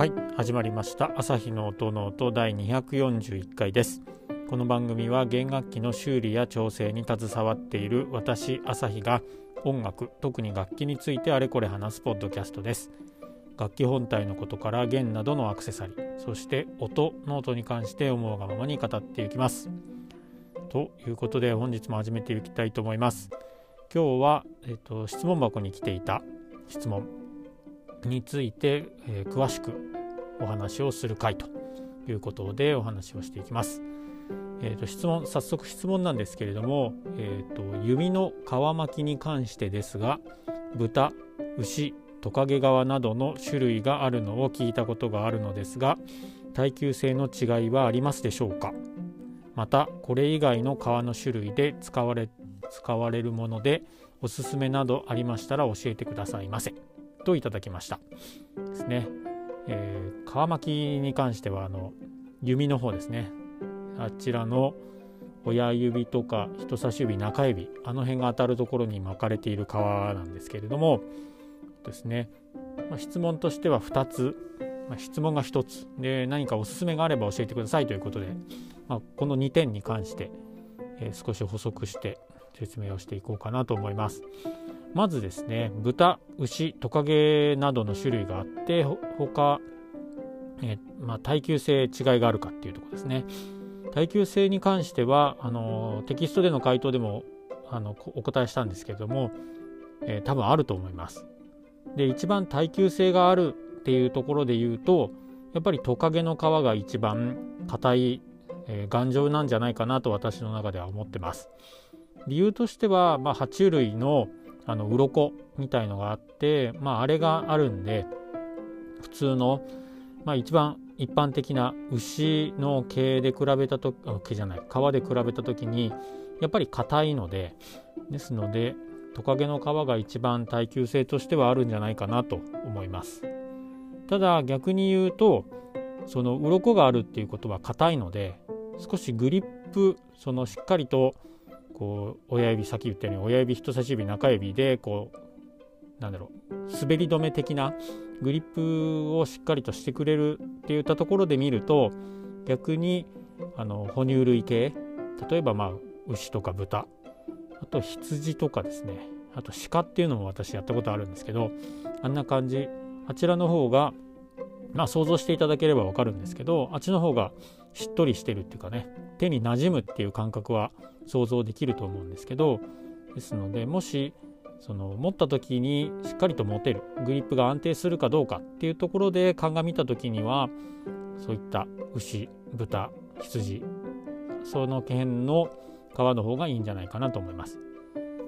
はい始まりました。朝日の音ノート第241回です。この番組は弦楽器の修理や調整に携わっている私朝日が音楽特に楽器についてあれこれ話すポッドキャストです。楽器本体のことから弦などのアクセサリーそして音ノートに関して思うがままに語っていきます。ということで本日も始めていきたいと思います。今日は、えっと、質問箱に来ていた質問。について、えー、詳しくお話をする回ということでお話をしていきます。えーと、質問早速質問なんですけれども、えーと、弓の皮巻きに関してですが豚牛トカゲ革などの種類があるのを聞いたことがあるのですが耐久性の違いはありますでしょうか？またこれ以外の革の種類で使われ使われるものでおすすめなどありましたら教えてくださいませ。といただきました。ですね、えー、皮巻きに関してはあの弓の方ですね。あちらの親指とか人差し指中指あの辺が当たるところに巻かれている皮なんですけれどもですね、まあ、質問としては2つ、まあ、質問が1つ。で何かおすすめがあれば教えてくださいということで、まあ、この2点に関して、えー、少し補足して説明をしていこうかなと思います。まずですね豚牛トカゲなどの種類があって他、えまあ、耐久性違いがあるかっていうとこですね。耐久性に関してはあのテキストでの回答でもあのお答えしたんですけれども、えー、多分あると思います。で一番耐久性があるっていうところで言うとやっぱりトカゲの皮が一番硬い、えー、頑丈なんじゃないかなと私の中では思ってます。理由としては、まあ、爬虫類のあの鱗みたいのがあって、まあ、あれがあるんで普通の、まあ、一番一般的な牛の毛で比べたと毛じゃない皮で比べた時にやっぱり硬いのでですのでトカゲの皮が一番耐久性としてはあるんじゃないかなと思います。ただ逆に言うとその鱗があるっていうことは硬いので少しグリップそのしっかりとこう親指さっき言ったように親指人差し指中指でこうなんだろう滑り止め的なグリップをしっかりとしてくれるっていったところで見ると逆にあの哺乳類系例えばまあ牛とか豚あと羊とかですねあと鹿っていうのも私やったことあるんですけどあんな感じ。あちらの方がまあ想像していただければわかるんですけどあっちの方がしっとりしてるっていうかね手に馴染むっていう感覚は想像できると思うんですけどですのでもしその持った時にしっかりと持てるグリップが安定するかどうかっていうところで鑑みた時にはそういった牛豚羊その辺の皮の方がいいんじゃないかなと思います。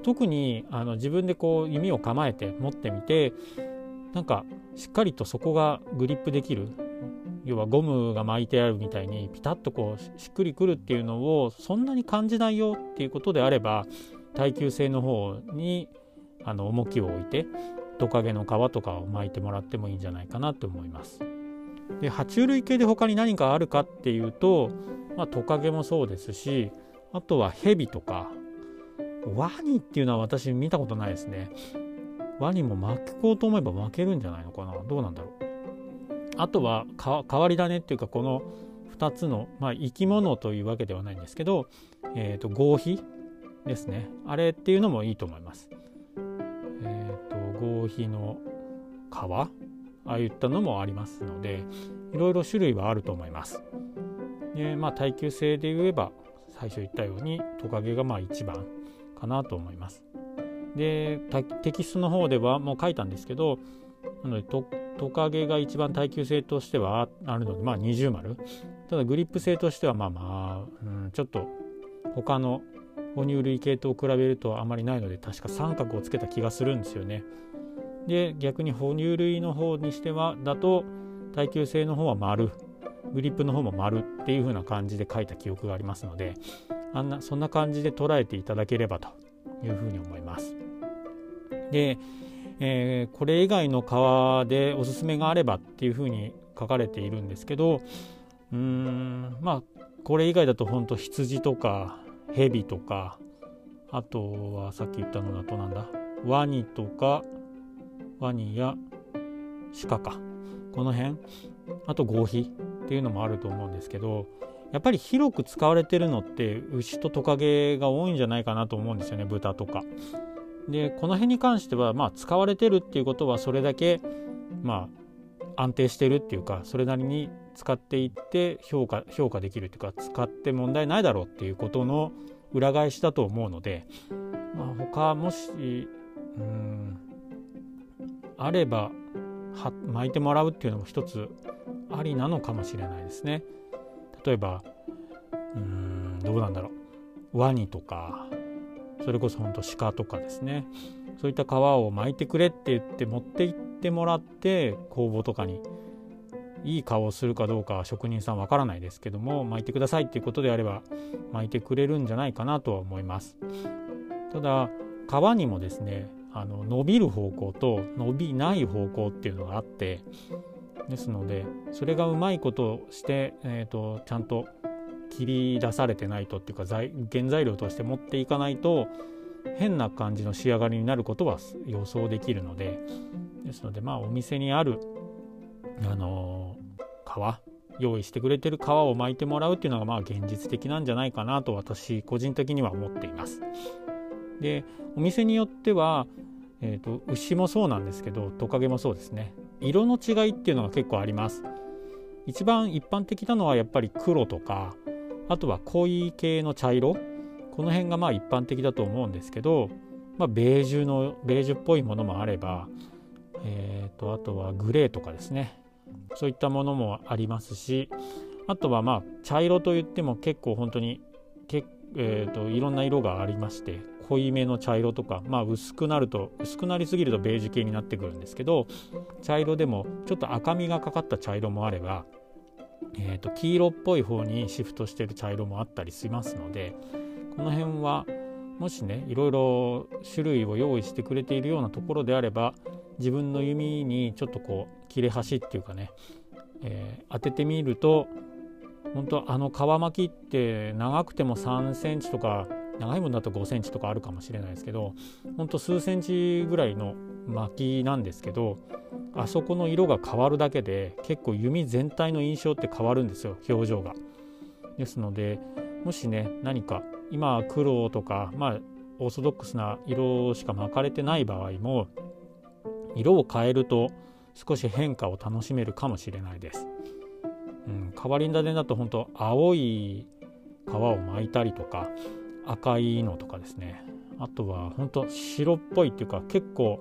特にあの自分でこう弓を構えて持ってみてなんかしっかりとそこがグリップできる要はゴムが巻いてあるみたいにピタッとこうしっくりくるっていうのをそんなに感じないよっていうことであれば耐久性の方にあの重きを置いてトカゲの皮とかを巻いてもらってもいいんじゃないかなと思います。で爬虫類系で他に何かあるかっていうと、まあ、トカゲもそうですしあとはヘビとかワニっていうのは私見たことないですね。ワニも巻こうと思えば巻けるんじゃないのかなどうなんだろう。あとは変わり種っていうかこの2つの、まあ、生き物というわけではないんですけど、えーと、合皮ですねあれっていうのもいいと思います。えーと、合皮の皮？ああいったのもありますのでいろいろ種類はあると思います。でまあ耐久性で言えば最初言ったようにトカゲがまあ一番かなと思います。でテキストの方ではもう書いたんですけどなのでトカゲが一番耐久性としてはあるのでまあ二重丸ただグリップ性としてはまあまあ、うん、ちょっと他の哺乳類系と比べるとあまりないので確か三角をつけた気がするんですよね。で逆に哺乳類の方にしてはだと耐久性の方は丸グリップの方も丸っていう風な感じで書いた記憶がありますのであんなそんな感じで捉えていただければというふうに思います。でえー、これ以外の革でおすすめがあればっていうふうに書かれているんですけどうーんまあこれ以外だと本当羊とか蛇とかあとはさっき言ったのだとなんだワニとかワニや鹿かこの辺あと合皮っていうのもあると思うんですけどやっぱり広く使われてるのって牛とトカゲが多いんじゃないかなと思うんですよね豚とか。でこの辺に関してはまあ使われてるっていうことはそれだけまあ安定してるっていうかそれなりに使っていって評価評価できるっていうか使って問題ないだろうっていうことの裏返しだと思うので、まあ、他もしうんあればは巻いてもらうっていうのも一つありなのかもしれないですね。例えばうんどうなんだろうワニとかそれこそほんと鹿とかですね。そういった皮を巻いてくれって言って持って行ってもらって工房とかにいい顔をするかどうかは職人さんわからないですけども巻いてくださいっていうことであれば巻いてくれるんじゃないかなとは思います。ただ皮にもですねあの伸びる方向と伸びない方向っていうのがあってですのでそれがうまいことをして、えーと、ちゃんと切り出されてないとっていうか原材料として持っていかないと変な感じの仕上がりになることは予想できるのでですのでまあお店にあるあのー、皮用意してくれてる皮を巻いてもらうっていうのがまあ現実的なんじゃないかなと私個人的には思っています。でお店によっては、えーと、牛もそうなんですけどトカゲもそうですね色の違いっていうのが結構あります。一番一般的なのはやっぱり黒とかあとは濃い系の茶色。この辺がまあ一般的だと思うんですけど、まあ、ベージュのベージュっぽいものもあれば、えーとあとはグレーとかですね。そういったものもありますしあとはまあ茶色といっても結構本当にけ、えーと、いろんな色がありまして濃いめの茶色とか、まあ、薄くなると薄くなりすぎるとベージュ系になってくるんですけど茶色でもちょっと赤みがかかった茶色もあれば、えーと、黄色っぽい方にシフトしてる茶色もあったりしますのでこの辺はもしねいろいろ種類を用意してくれているようなところであれば自分の弓にちょっとこう切れ端っていうかね、えー、当ててみると本当あの皮巻きって長くても3センチとか長いものだと5センチとかあるかもしれないですけどほんと数センチぐらいの巻きなんですけどあそこの色が変わるだけで結構弓全体の印象って変わるんですよ表情が。ですのでもしね何か今黒とかまあオーソドックスな色しか巻かれてない場合も色を変えると少し変化を楽しめるかもしれないです。うん、変わり種だと本当青い皮を巻いたりとか赤いのとかですねあとは本当白っぽいっていうか結構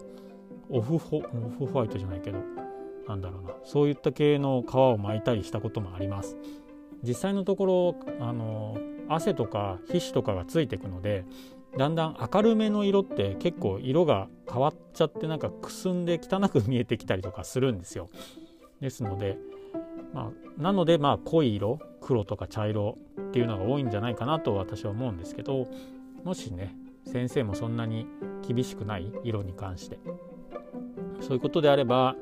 オフホオフホワイトじゃないけどなんだろうなそういった系の皮を巻いたりしたこともあります実際のところあの汗とか皮脂とかがついていくのでだんだん明るめの色って結構色が変わっちゃってなんかくすんで汚く見えてきたりとかするんですよ。ですので、まあ、なのでまあ濃い色黒とか茶色っていうのが多いんじゃないかなと私は思うんですけどもしね先生もそんなに厳しくない色に関してそういうことであれば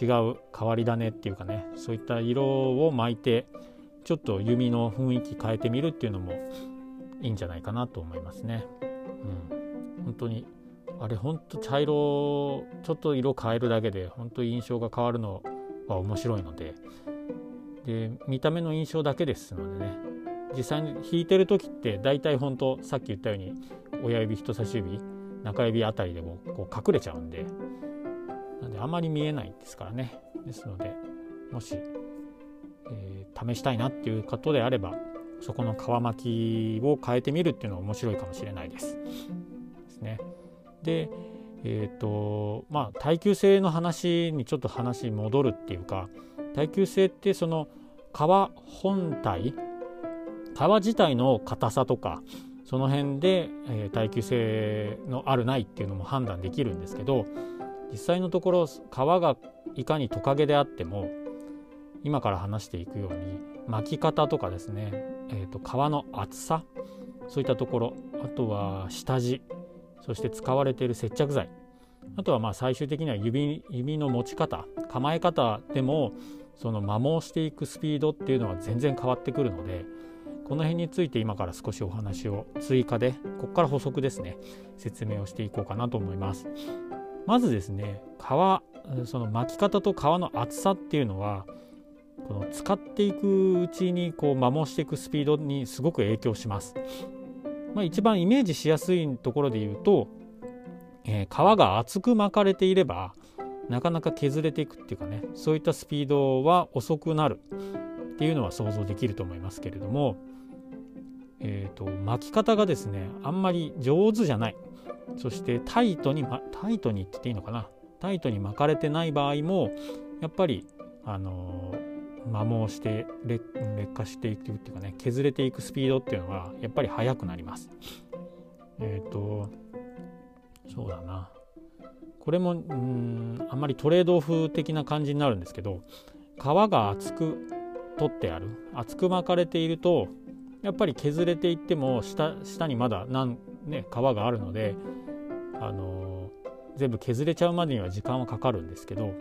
違う変わり種っていうかねそういった色を巻いてちょっと弓の雰囲気変えてみるっていうのもいいんじゃないかなと思いますね。うん、本当にあれ本当茶色ちょっと色変えるだけで本当印象が変わるのは面白いので。で見た目の印象だけですのでね。実際に弾いてる時って大体本当さっき言ったように親指人差し指中指あたりでもこう隠れちゃうんでなんであんまり見えないですからねですのでもし、えー、試したいなっていう方であればそこの皮巻きを変えてみるっていうのは面白いかもしれないです。ですね。でえーとまあ、耐久性の話にちょっと話戻るっていうか耐久性ってその皮本体皮自体の硬さとかその辺で、えー、耐久性のあるないっていうのも判断できるんですけど実際のところ皮がいかにトカゲであっても今から話していくように巻き方とかですねえーと、皮の厚さそういったところあとは下地そして使われている接着剤あとはまあ最終的には指指の持ち方構え方でもその摩耗していくスピードっていうのは全然変わってくるのでこの辺について今から少しお話を追加でここから補足ですね説明をしていこうかなと思いますまずですね皮その巻き方と皮の厚さっていうのはこの使っていくうちにこう摩耗していくスピードにすごく影響します。まあ、一番イメージしやすいところで言うと、えー、皮が厚く巻かれていればなかなか削れていくっていうかねそういったスピードは遅くなるっていうのは想像できると思いますけれども、えーと、巻き方がですねあんまり上手じゃない。そしてタイトに、ま、タイトにって言っていいのかな。タイトに巻かれてない場合もやっぱりあの摩耗して劣化していくっていうかね削れていくスピードっていうのはやっぱり速くなります。えっ、ー、とそうだな。これもうんあんまりトレードオフ的な感じになるんですけど皮が厚く取ってある厚く巻かれているとやっぱり削れていっても下下にまだなん、ね、皮があるので、あのー、全部削れちゃうまでには時間はかかるんですけど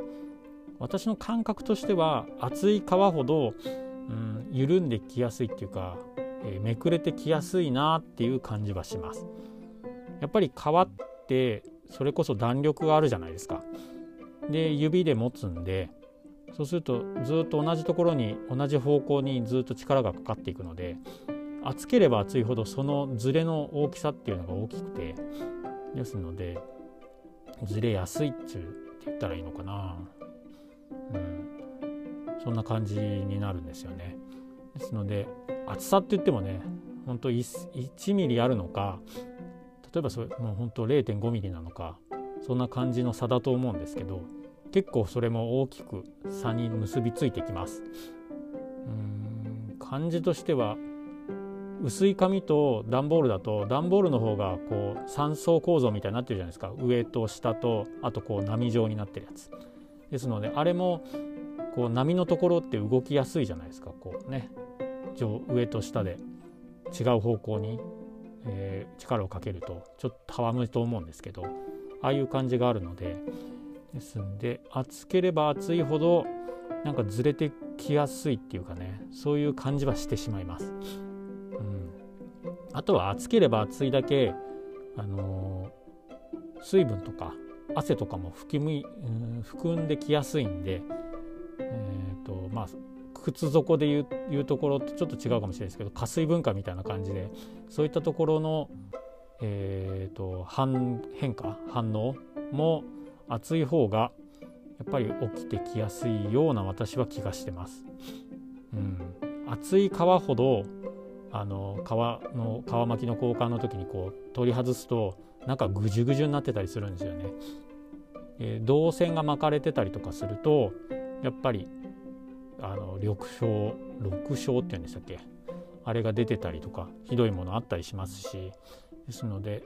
私の感覚としては厚い皮ほど、うん、緩んできやすいっていうか、えー、めくれてきやすいなっていう感じはします。やっぱり皮ってそれこそ弾力があるじゃないですか。で指で持つんでそうするとずっと同じところに同じ方向にずっと力がかかっていくので厚ければ厚いほどそのズレの大きさっていうのが大きくてですのでずれやすいっちゅうって言ったらいいのかな。うん。そんな感じになるんですよね。ですので厚さって言ってもねほんと 1, 1ミリあるのか例えばそれもう本当0.5ミリなのかそんな感じの差だと思うんですけど結構それも大きく差に結びついてきます。うん感じとしては薄い紙と段ボールだと段ボールの方がこう3層構造みたいになってるじゃないですか。上と下とあとこう波状になってるやつ。ですのであれもこう波のところって動きやすいじゃないですか。こうね上と下で。違う方向に、えー、力をかけるとちょっとたわむと思うんですけどああいう感じがあるのでですんで厚ければ厚いほどなんかずれてきやすいっていうかねそういう感じはしてしまいます。うん、あとは厚ければ厚いだけ、あのー、水分とか汗とかも含み、うん、含んできやすいんで、えーとまあ、靴底でいういうところとちょっと違うかもしれないですけど加水分化みたいな感じでそういったところの、えーと、反変化反応も暑い方がやっぱり起きてきやすいような私は気がしてます。うん、厚い皮ほどあの皮の皮巻きの交換の時にこう取り外すと中ぐじゅぐじゅになってたりするんですよね。えー、銅線が巻かれてたりとかするとやっぱりあの緑青緑青って言うんでしたっけ？あれが出てたりとかひどいものあったりしますしですので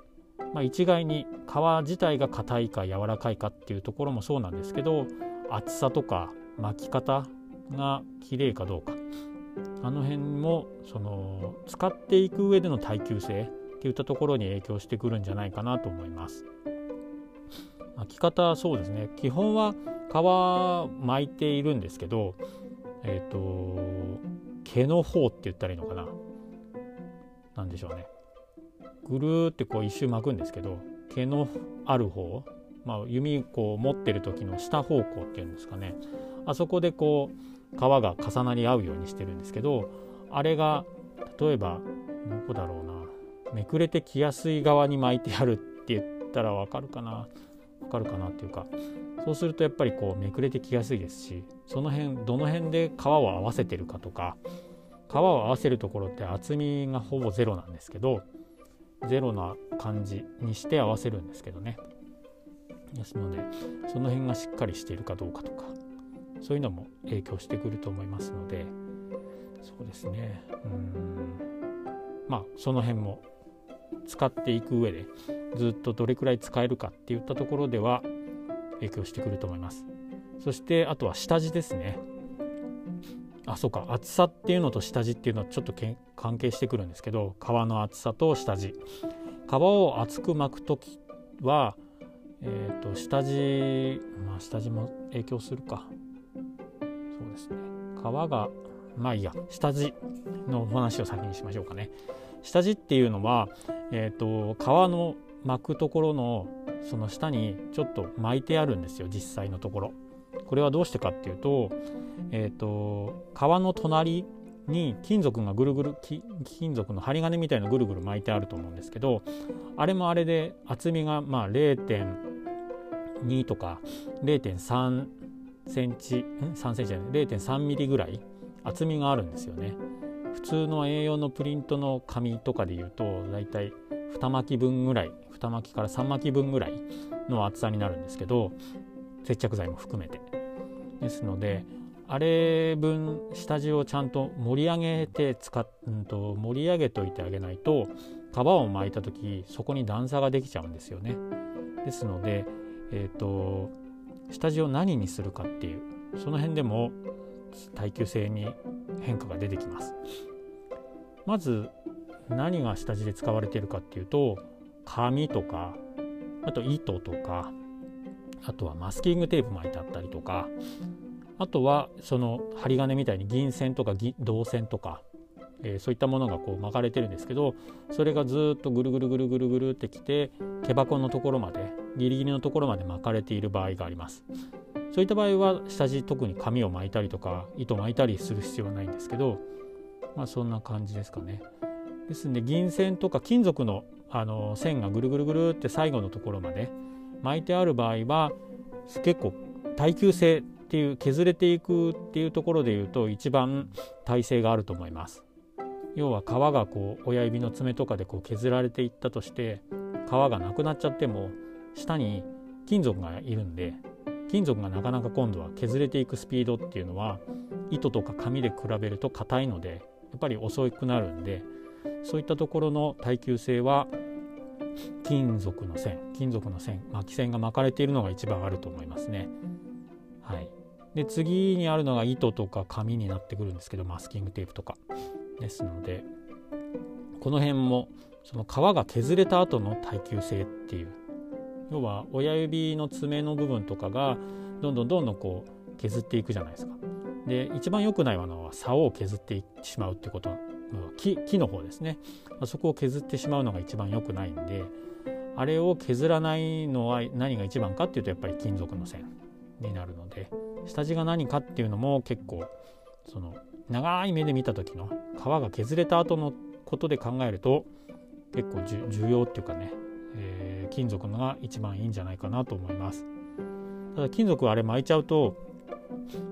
まあ、一概に皮自体が硬いか柔らかいかっていうところもそうなんですけど厚さとか巻き方が綺麗かどうか。あの辺もその使っていく上での耐久性っていったところに影響してくるんじゃないかなと思います。巻き方そうですね。基本は皮巻いているんですけどえっ、ー、と毛の方って言ったらいいのかな何でしょうね。ぐるーってこう一周巻くんですけど毛のある方、まあ、弓こう持ってる時の下方向っていうんですかね。あそこでこう皮が重なり合うようにしてるんですけどあれが例えばどこだろうな。めくれてきやすい側に巻いてあるって言ったらわかるかな。わかるかなっていうか。そうするとやっぱりこうめくれてきやすいですしその辺どの辺で皮を合わせてるかとか皮を合わせるところって厚みがほぼゼロなんですけどゼロな感じにして合わせるんですけどね。ですのでその辺がしっかりしているかどうかとかそういうのも影響してくると思いますのでそうですね。うん。まあその辺も使っていく上でずっとどれくらい使えるかっていったところでは影響してくると思います。そしてあとは下地ですね。あそうか。厚さっていうのと下地っていうのはちょっとけ関係してくるんですけど皮の厚さと下地。皮を厚く巻く時は、えーと、下地まあ下地も影響するか。そうですね。皮がまあいいや。下地のお話を先にしましょうかね。下地っていうのは、えーと、と皮の巻くところのその下にちょっと巻いてあるんですよ。実際のところ。これはどうしてかっていうと,、えーと、革の隣に金属がぐるぐる金属の針金みたいのぐるぐる巻いてあると思うんですけどあれもあれで厚みがまあ0.2とか0.3センチ3センチじゃない0.3ミリぐらい厚みがあるんですよね。普通の A4 のプリントの紙とかでいうとだいたい2巻き分ぐらい2巻きから3巻き分ぐらいの厚さになるんですけど接着剤も含めてですのであれ分下地をちゃんと盛り上げて使っ、うんと、盛り上げといてあげないと皮を巻いた時そこに段差ができちゃうんですよね。ですので、えーと、下地を何にするかっていうその辺でも耐久性に変化が出てきます。まず何が下地で使われているかっていうと紙とかあと糸とかあとはマスキングテープ巻いてあったりとかあとはその針金みたいに銀線とか銅線とか、えー、そういったものがこう巻かれてるんですけどそれがずっとぐるぐるぐるぐるぐるってきて毛箱のところまでギリギリのところまで巻かれている場合があります。そういった場合は下地特に紙を巻いたりとか糸巻いたりする必要はないんですけどまあそんな感じですかね。ですんで銀線とか金属のあの線がぐるぐるぐるって最後のところまで巻いてある場合は結構耐久性っていう削れていくっていうところでいうと一番耐性があると思います。要は皮がこう親指の爪とかでこう削られていったとして皮がなくなっちゃっても下に金属がいるんで金属がなかなか今度は削れていくスピードっていうのは糸とか紙で比べると硬いのでやっぱり遅くなるんでそういったところの耐久性は金属の線金属の線巻き線が巻かれているのが一番あると思いますね。はい、で次にあるのが糸とか紙になってくるんですけどマスキングテープとかですのでこの辺もその皮が削れた後の耐久性っていう要は親指の爪の部分とかがどんどんどんどんこう削っていくじゃないですか。で一番良くないのは竿を削ってしまうってこと木木の方ですね。あそこを削ってしまうのが一番良くないんであれを削らないのは何が一番かっていうとやっぱり金属の線になるので下地が何かっていうのも結構その長い目で見た時の皮が削れた後のことで考えると結構重要っていうかね、えー、金属のが一番いいんじゃないかなと思います。ただ金属あれ巻いちゃうと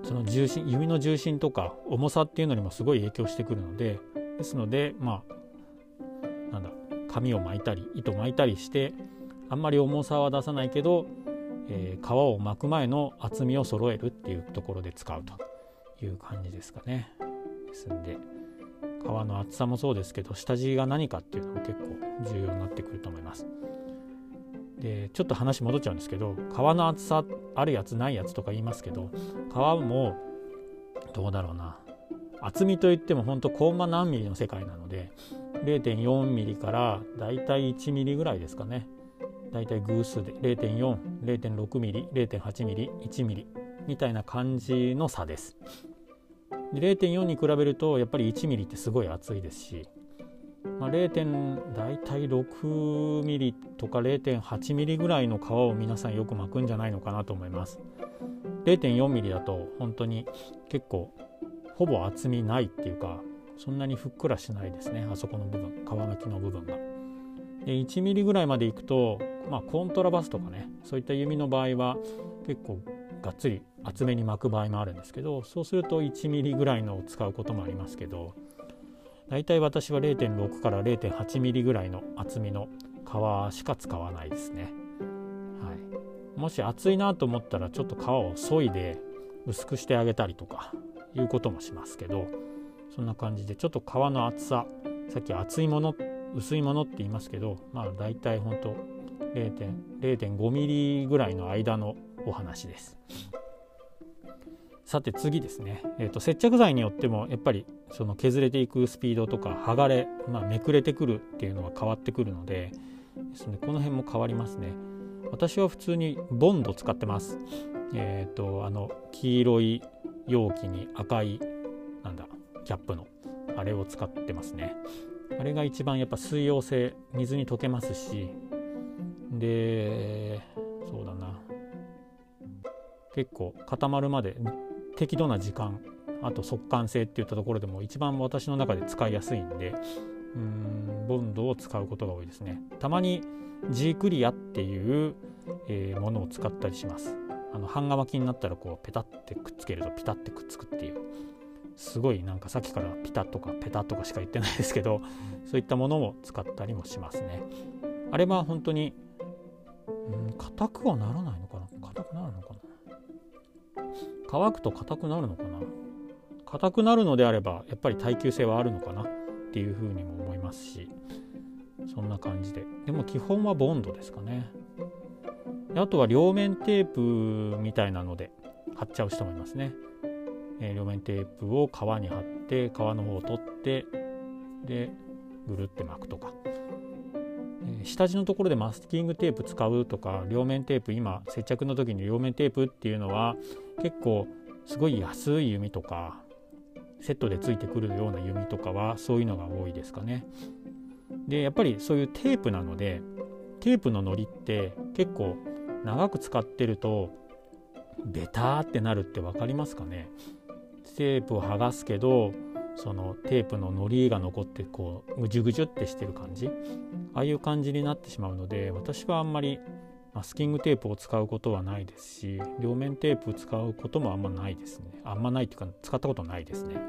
その重心指の重心とか重さっていうのにもすごい影響してくるのでですのでまあなんだ紙を巻いたり糸巻いたりしてあんまり重さは出さないけど、えー、皮を巻く前の厚みを揃えるっていうところで使うという感じですかね。ですんで皮の厚さもそうですけど下地が何かっていうのも結構重要になってくると思います。でちょっと話戻っちゃうんですけど皮の厚さあるやつないやつとか言いますけど皮もどうだろうな厚みといっても本当コンマ何ミリの世界なので0.4ミリからだいたい1ミリぐらいですかねだいたい偶数で0.40.6ミリ0.8ミリ1ミリみたいな感じの差です0.4に比べるとやっぱり1ミリってすごい厚いですし、まあ、0. 大体6ミリとか0.8ミリぐらいの皮を皆さんよく巻くんじゃないのかなと思います0.4ミリだと本当に結構ほぼ厚みないっていうかそんなにふっくらしないですねあそこの部分皮むきの部分が。で 1mm ぐらいまでいくと、まあ、コントラバスとかねそういった弓の場合は結構がっつり厚めに巻く場合もあるんですけどそうすると 1mm ぐらいのを使うこともありますけど大体私は0.6から 0.8mm ぐらいの厚みの皮しか使わないですね。はい、もし厚いなと思ったらちょっと皮を削いで薄くしてあげたりとかいうこともしますけどそんな感じでちょっと皮の厚ささっき厚いもの薄いものって言いますけどまあ大体ほんと0.5ミリぐらいの間のお話です。さて次ですね、えーと、接着剤によってもやっぱりその削れていくスピードとか剥がれ、まあ、めくれてくるっていうのは変わってくるのででねこの辺も変わりますね。私は普通にボンド使ってます。えっ、ー、とあの黄色い容器に赤いなんだキャップのあれを使ってますね。あれが一番やっぱ水溶性水に溶けますし。でそうだな。結構固まるまで適度な時間あと速乾性っていったところでも一番私の中で使いやすいんでうんボンドを使うことが多いですね。たまに G クリアっていう、えー、ものを使ったりします。あの半乾きになったらこうペタってくっつけるとピタってくっつくっていう。すごいなんかさっきからピタとかペタとかしか言ってないですけどそういったものも使ったりもしますね。あれは本当にうん硬くはならないのかな？硬くなるのかな？乾くと硬くなるのかな？硬くなるのであればやっぱり耐久性はあるのかなっていうふうにも思いますしそんな感じで。でも基本はボンドですかね。あとは両面テープみたいなので貼っちゃう人もいますね、えー、両面テープを皮に貼って皮の方を取ってでぐるって巻くとか、えー、下地のところでマスキングテープ使うとか両面テープ今接着の時に両面テープっていうのは結構すごい安い弓とかセットでついてくるような弓とかはそういうのが多いですかね。でやっぱりそういうテープなのでテープののりって結構長く使ってるとベターってなるって分かりますかね？テープを剥がすけどそのテープののりが残ってこうぐじゅぐじゅってしてる感じ？ああいう感じになってしまうので私はあんまりマスキングテープを使うことはないですし両面テープ使うこともあんまないですね。あんまないっていうか使ったことないですね。や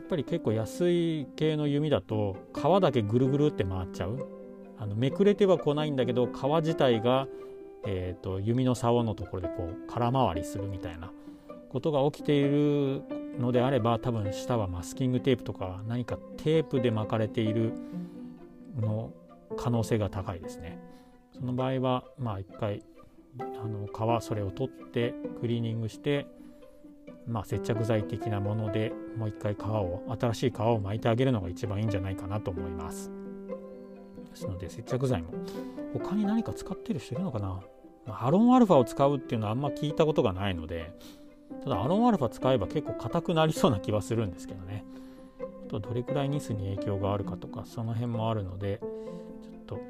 っぱり結構安い系の弓だと皮だけぐるぐるって回っちゃう。あのめくれては来ないんだけど皮自体が、えーと、弓の竿のところでこう空回りするみたいなことが起きているのであれば多分下はマスキングテープとか何かテープで巻かれているの可能性が高いですね。その場合はまあ一回あの皮それを取ってクリーニングしてまあ、接着剤的なものでもう一回皮を新しい皮を巻いてあげるのが一番いいんじゃないかなと思います。ですので接着剤も。他に何か使ってる人いるのかな、ま、アロンアルファを使うっていうのはあんま聞いたことがないのでただアロンアルファ使えば結構硬くなりそうな気はするんですけどね。あとどれくらいニスに影響があるかとかその辺もあるのでちょっと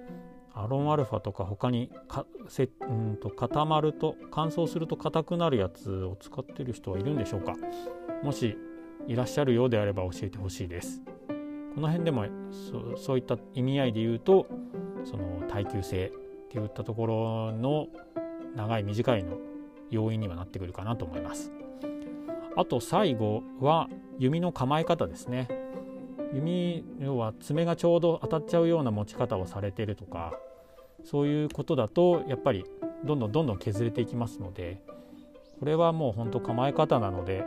アロンアルファとか他にかせうんと固まると乾燥すると硬くなるやつを使ってる人はいるんでしょうか？もしいらっしゃるようであれば教えてほしいです。この辺でもそういった意味合いで言うとその耐久性っていったところの長い短いの要因にはなってくるかなと思います。あと最後は弓の構え方ですね。弓要は爪がちょうど当たっちゃうような持ち方をされてるとかそういうことだとやっぱりどんどんどんどん削れていきますのでこれはもうほんと構え方なので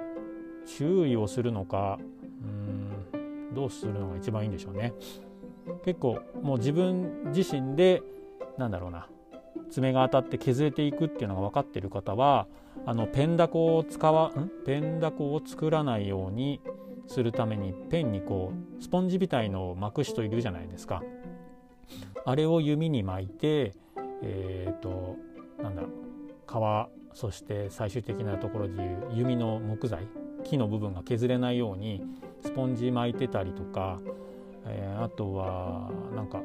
注意をするのかうんどうするのが一番いいんでしょうね。結構もう自分自身でなんだろうな爪が当たって削れていくっていうのが分かっている方はあのペンダコを使わん？ペンダコを作らないようにするためにペンにこうスポンジみたいのを巻く人いるじゃないですか。あれを弓に巻いてえっ、ー、となんだろう皮そして最終的なところでいう弓の木材木の部分が削れないようにスポンジ巻いてたりとか、えー、あとはなんか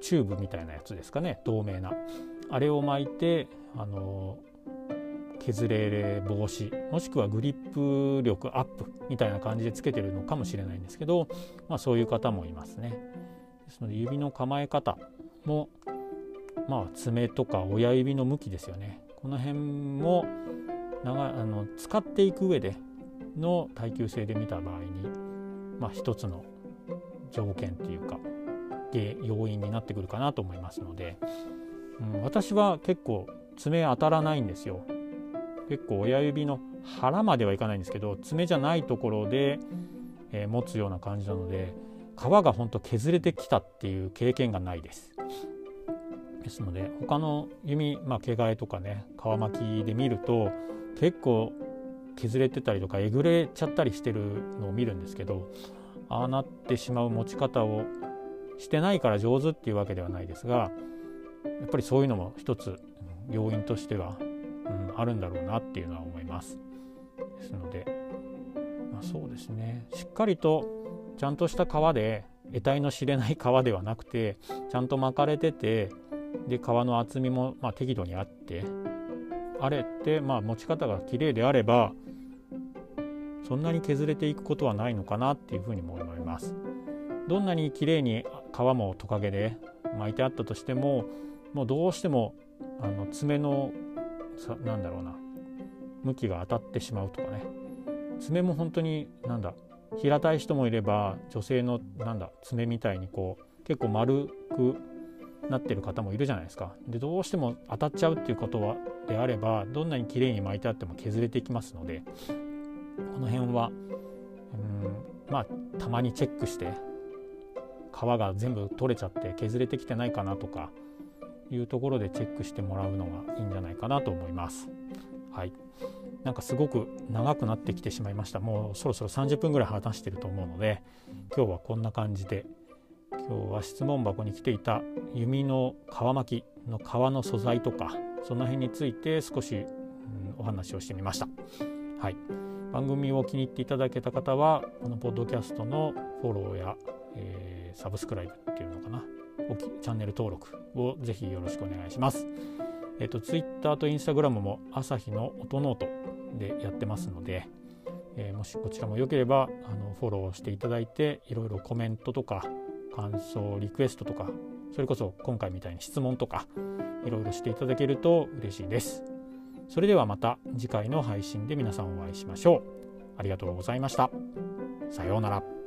チューブみたいなやつですかね。透明な。あれを巻いてあの削れ防止もしくはグリップ力アップみたいな感じでつけてるのかもしれないんですけど、まあ、そういう方もいますね。ですので指の構え方もまあ爪とか親指の向きですよね。この辺も長あの使っていく上での耐久性で見た場合に、まあ、一つの条件っていうか要因になってくるかなと思いますので、うん、私は結構爪当たらないんですよ。結構親指の腹まではいかないんですけど爪じゃないところで、えー、持つような感じなので皮がほんと削れてきたっていう経験がないです。ですので他の弓、まあ、毛替えとかね皮巻きで見ると結構削れてたりとかえぐれちゃったりしてるのを見るんですけどああなってしまう持ち方をしてないから上手っていうわけではないですがやっぱりそういうのも一つ要因としては、うん、あるんだろうなっていうのは思います。ですので、まあ、そうですねしっかりとちゃんとした皮で得体の知れない皮ではなくてちゃんと巻かれててで皮の厚みもま適度にあってあれって、まあ、持ち方が綺麗であればそんなに削れていくことはないのかなっていうふうにも思います。どんなに綺麗に皮もトカゲで巻いてあったとしてももうどうしてもあの爪のさなんだろうな向きが当たってしまうとかね爪も本当になんだ平たい人もいれば女性のなんだ爪みたいにこう結構丸くなってる方もいるじゃないですか。でどうしても当たっちゃうっていうことはであればどんなに綺麗に巻いてあっても削れていきますのでこの辺はうんまあたまにチェックして皮が全部取れちゃって削れてきてないかなとかいうところでチェックしてもらうのがいいんじゃないかなと思います。はい、なんかすごく長くなってきてしまいましたもうそろそろ30分ぐらい話してると思うので今日はこんな感じで今日は質問箱に来ていた弓の皮巻きの皮の素材とかその辺について少し、うん、お話をしてみました。はい、番組を気に入っていただけた方はこのポッドキャストのフォローや、えー、 subscribe っていうのかなチャンネル登録をぜひよろしくお願いします。えっ、ー、と Twitter と Instagram も朝日の音ノートでやってますので、えー、もしこちらも良ければあのフォローしていただいていろいろコメントとか感想リクエストとかそれこそ今回みたいに質問とかいろいろしていただけると嬉しいです。それではまた次回の配信で皆さんお会いしましょう。ありがとうございました。さようなら。